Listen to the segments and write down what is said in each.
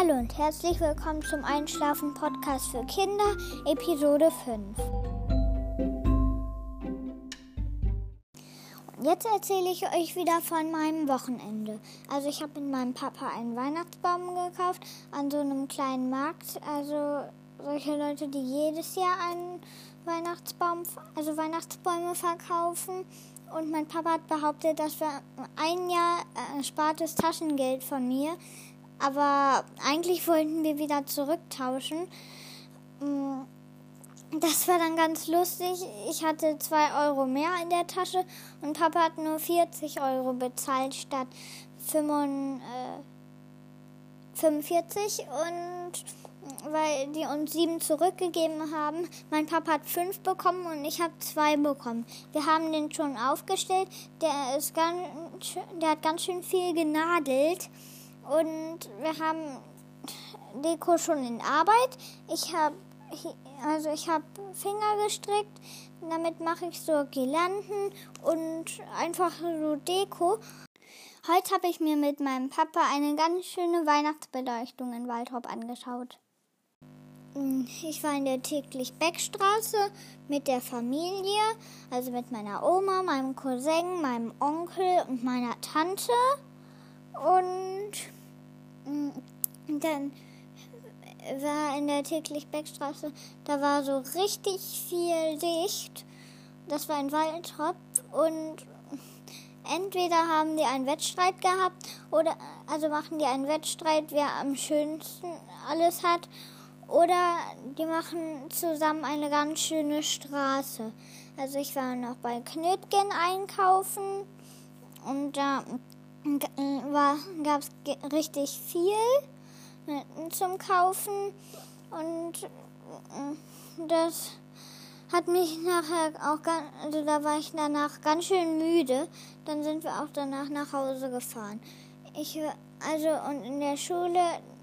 Hallo und herzlich willkommen zum Einschlafen Podcast für Kinder, Episode 5. Jetzt erzähle ich euch wieder von meinem Wochenende. Also ich habe mit meinem Papa einen Weihnachtsbaum gekauft an so einem kleinen Markt. Also solche Leute, die jedes Jahr einen Weihnachtsbaum, also Weihnachtsbäume verkaufen. Und mein Papa hat behauptet, das wäre ein Jahr erspartes Taschengeld von mir. Aber eigentlich wollten wir wieder zurücktauschen. Mm, das war dann ganz lustig. Ich hatte zwei Euro mehr in der Tasche und Papa hat nur 40 Euro bezahlt statt 45. Und weil die uns sieben zurückgegeben haben, mein Papa hat fünf bekommen und ich habe zwei bekommen. Wir haben den schon aufgestellt. Der, ist ganz, der hat ganz schön viel genadelt. Und wir haben Deko schon in Arbeit. Ich habe also ich habe Finger gestrickt. Damit mache ich so Girlanden und einfach so Deko. Heute habe ich mir mit meinem Papa eine ganz schöne Weihnachtsbeleuchtung in Waldrop angeschaut. Ich war in der täglich Beckstraße mit der Familie, also mit meiner Oma, meinem Cousin, meinem Onkel und meiner Tante. Und dann war in der täglich Beckstraße, da war so richtig viel Licht. Das war ein Waldtropf und entweder haben die einen Wettstreit gehabt oder also machen die einen Wettstreit, wer am schönsten alles hat oder die machen zusammen eine ganz schöne Straße. Also ich war noch bei Knötgen einkaufen und da gab es richtig viel äh, zum Kaufen und äh, das hat mich nachher auch ganz, also da war ich danach ganz schön müde. Dann sind wir auch danach nach Hause gefahren. Ich also und in der Schule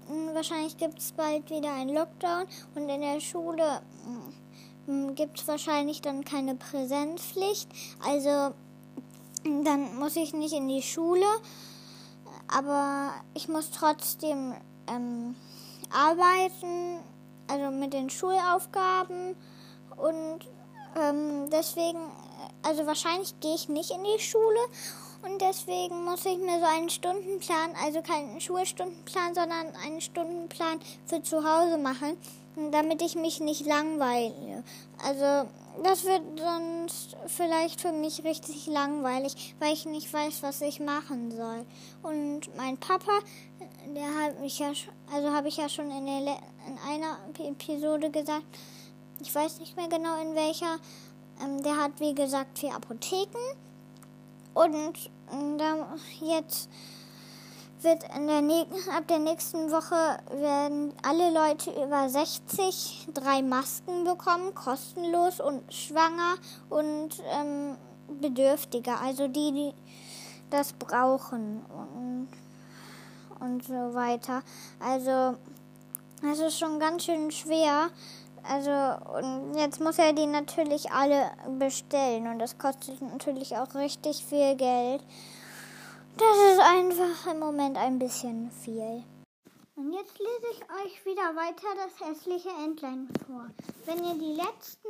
hm, wahrscheinlich gibt es bald wieder einen Lockdown und in der Schule hm, gibt es wahrscheinlich dann keine Präsenzpflicht. Also dann muss ich nicht in die Schule, aber ich muss trotzdem ähm, arbeiten, also mit den Schulaufgaben und ähm, deswegen, also wahrscheinlich gehe ich nicht in die Schule und deswegen muss ich mir so einen Stundenplan, also keinen Schulstundenplan, sondern einen Stundenplan für zu Hause machen, damit ich mich nicht langweile. Also das wird sonst vielleicht für mich richtig langweilig, weil ich nicht weiß, was ich machen soll. Und mein Papa, der hat mich ja, also habe ich ja schon in, der, in einer Episode gesagt, ich weiß nicht mehr genau in welcher, ähm, der hat wie gesagt vier Apotheken und ähm, da jetzt wird in der ab der nächsten Woche werden alle Leute über 60 drei Masken bekommen, kostenlos und schwanger und ähm, Bedürftige, also die, die das brauchen und, und so weiter. Also es ist schon ganz schön schwer. Also und jetzt muss er die natürlich alle bestellen und das kostet natürlich auch richtig viel Geld. Das ist einfach im Moment ein bisschen viel. Und jetzt lese ich euch wieder weiter das hässliche Entlein vor. Wenn ihr die letzten,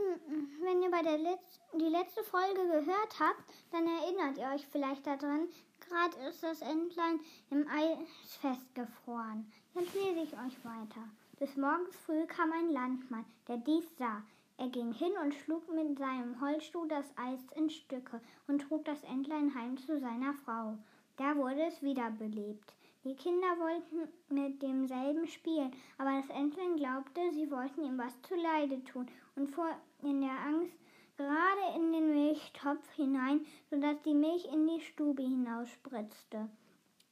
wenn ihr bei der Letz die letzte Folge gehört habt, dann erinnert ihr euch vielleicht daran. Gerade ist das Entlein im Eis festgefroren. Jetzt lese ich euch weiter. Bis morgens früh kam ein Landmann, der dies sah. Er ging hin und schlug mit seinem Holzstuhl das Eis in Stücke und trug das Entlein heim zu seiner Frau. Da wurde es wiederbelebt. Die Kinder wollten mit demselben spielen, aber das Entlein glaubte, sie wollten ihm was zuleide tun und fuhr in der Angst gerade in den Milchtopf hinein, sodass die Milch in die Stube hinausspritzte.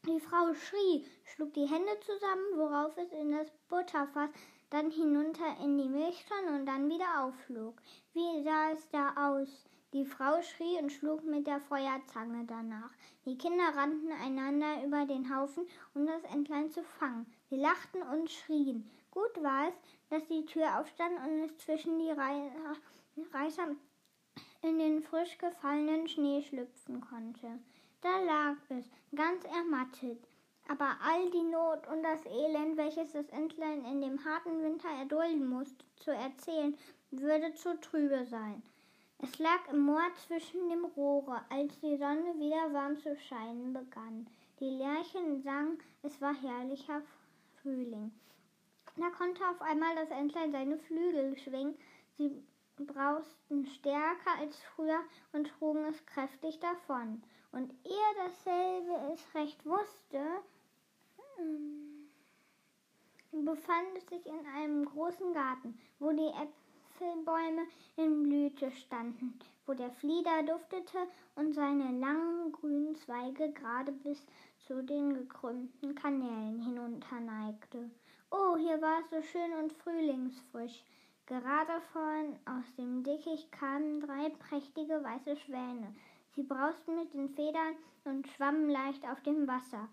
Die Frau schrie, schlug die Hände zusammen, worauf es in das Butterfass, dann hinunter in die Milchtonne und dann wieder aufflog. Wie sah es da aus? Die Frau schrie und schlug mit der Feuerzange danach. Die Kinder rannten einander über den Haufen, um das Entlein zu fangen. Sie lachten und schrien. Gut war es, dass die Tür aufstand und es zwischen die Reißer in den frisch gefallenen Schnee schlüpfen konnte. Da lag es, ganz ermattet, Aber all die Not und das Elend, welches das Entlein in dem harten Winter erdulden musste, zu erzählen, würde zu trübe sein. Es lag im Moor zwischen dem Rohre, als die Sonne wieder warm zu scheinen begann. Die Lerchen sangen, es war herrlicher Frühling. Da konnte auf einmal das Entlein seine Flügel schwingen. Sie brausten stärker als früher und trugen es kräftig davon. Und ehe dasselbe es recht wusste, ähm, befand es sich in einem großen Garten, wo die Apfelbäume in Blüte standen, wo der Flieder duftete und seine langen grünen Zweige gerade bis zu den gekrümmten Kanälen hinunterneigte. Oh, hier war es so schön und frühlingsfrisch. Gerade vorn aus dem Dickicht kamen drei prächtige weiße Schwäne. Sie brausten mit den Federn und schwammen leicht auf dem Wasser.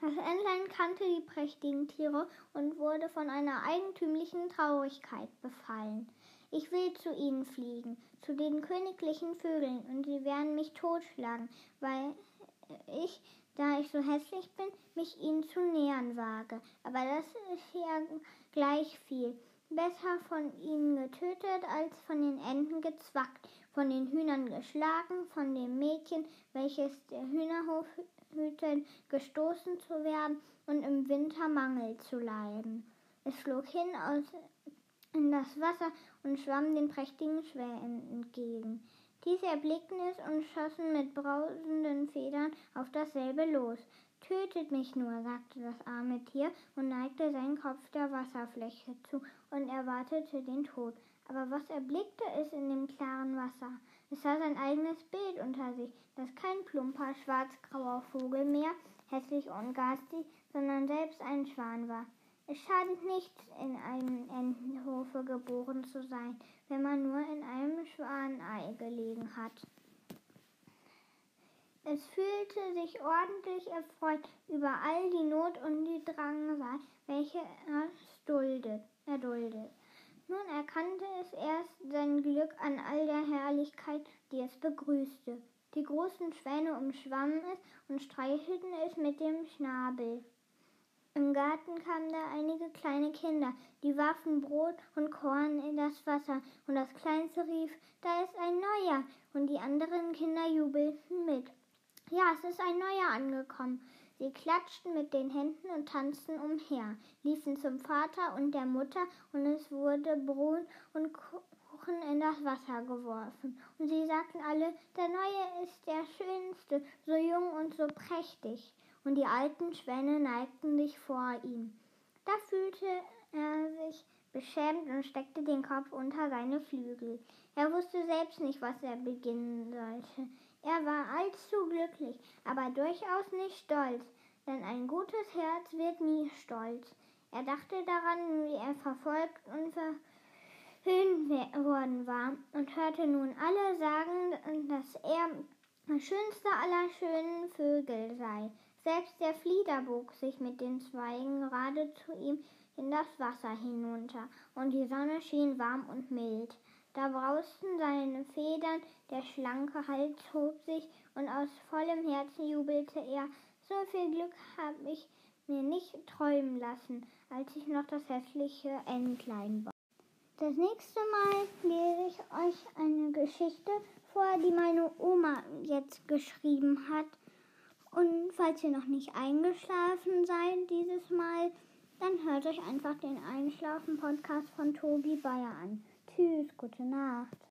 Das Entlein kannte die prächtigen Tiere und wurde von einer eigentümlichen Traurigkeit befallen. Ich will zu ihnen fliegen, zu den königlichen Vögeln, und sie werden mich totschlagen, weil ich, da ich so hässlich bin, mich ihnen zu nähern wage. Aber das ist ja gleich viel. Besser von ihnen getötet als von den Enten gezwackt, von den Hühnern geschlagen, von dem Mädchen, welches der Hühnerhof Hüten gestoßen zu werden und im Winter Mangel zu leiden. Es flog hin aus in das Wasser und schwamm den prächtigen Schwänen entgegen. Diese erblickten es und schossen mit brausenden Federn auf dasselbe los. Tötet mich nur, sagte das arme Tier und neigte seinen Kopf der Wasserfläche zu und erwartete den Tod. Aber was erblickte es in dem klaren Wasser? Es sah sein eigenes Bild unter sich, das kein plumper, schwarzgrauer Vogel mehr, hässlich und garstig, sondern selbst ein Schwan war. Es schadet nichts, in einem Entenhofe geboren zu sein, wenn man nur in einem Schwanenei gelegen hat. Es fühlte sich ordentlich erfreut über all die Not und die Drangsal, welche er duldet, erduldet. Nun erkannte es erst sein Glück an all der Herrlichkeit, die es begrüßte. Die großen Schwäne umschwammen es und streichelten es mit dem Schnabel. Im Garten kamen da einige kleine Kinder, die warfen Brot und Korn in das Wasser, und das Kleinste rief, da ist ein neuer, und die anderen Kinder jubelten mit. Ja, es ist ein neuer angekommen. Sie klatschten mit den Händen und tanzten umher, liefen zum Vater und der Mutter, und es wurde Brot und Kuchen in das Wasser geworfen. Und sie sagten alle, der Neue ist der Schönste, so jung und so prächtig. Und die alten Schwäne neigten sich vor ihm. Da fühlte er sich beschämt und steckte den Kopf unter seine Flügel. Er wusste selbst nicht, was er beginnen sollte. Er war allzu glücklich, aber durchaus nicht stolz, denn ein gutes Herz wird nie stolz. Er dachte daran, wie er verfolgt und verhöhnt worden war und hörte nun alle sagen, dass er der schönste aller schönen Vögel sei. Selbst der Flieder bog sich mit den Zweigen gerade zu ihm in das Wasser hinunter, und die Sonne schien warm und mild. Da brausten seine Federn, der schlanke Hals hob sich, und aus vollem Herzen jubelte er. So viel Glück habe ich mir nicht träumen lassen, als ich noch das hässliche Entlein war. Das nächste Mal lese ich euch eine Geschichte vor, die meine Oma jetzt geschrieben hat. Und falls ihr noch nicht eingeschlafen seid dieses Mal, dann hört euch einfach den Einschlafen-Podcast von Tobi Bayer an. Tschüss, gute Nacht.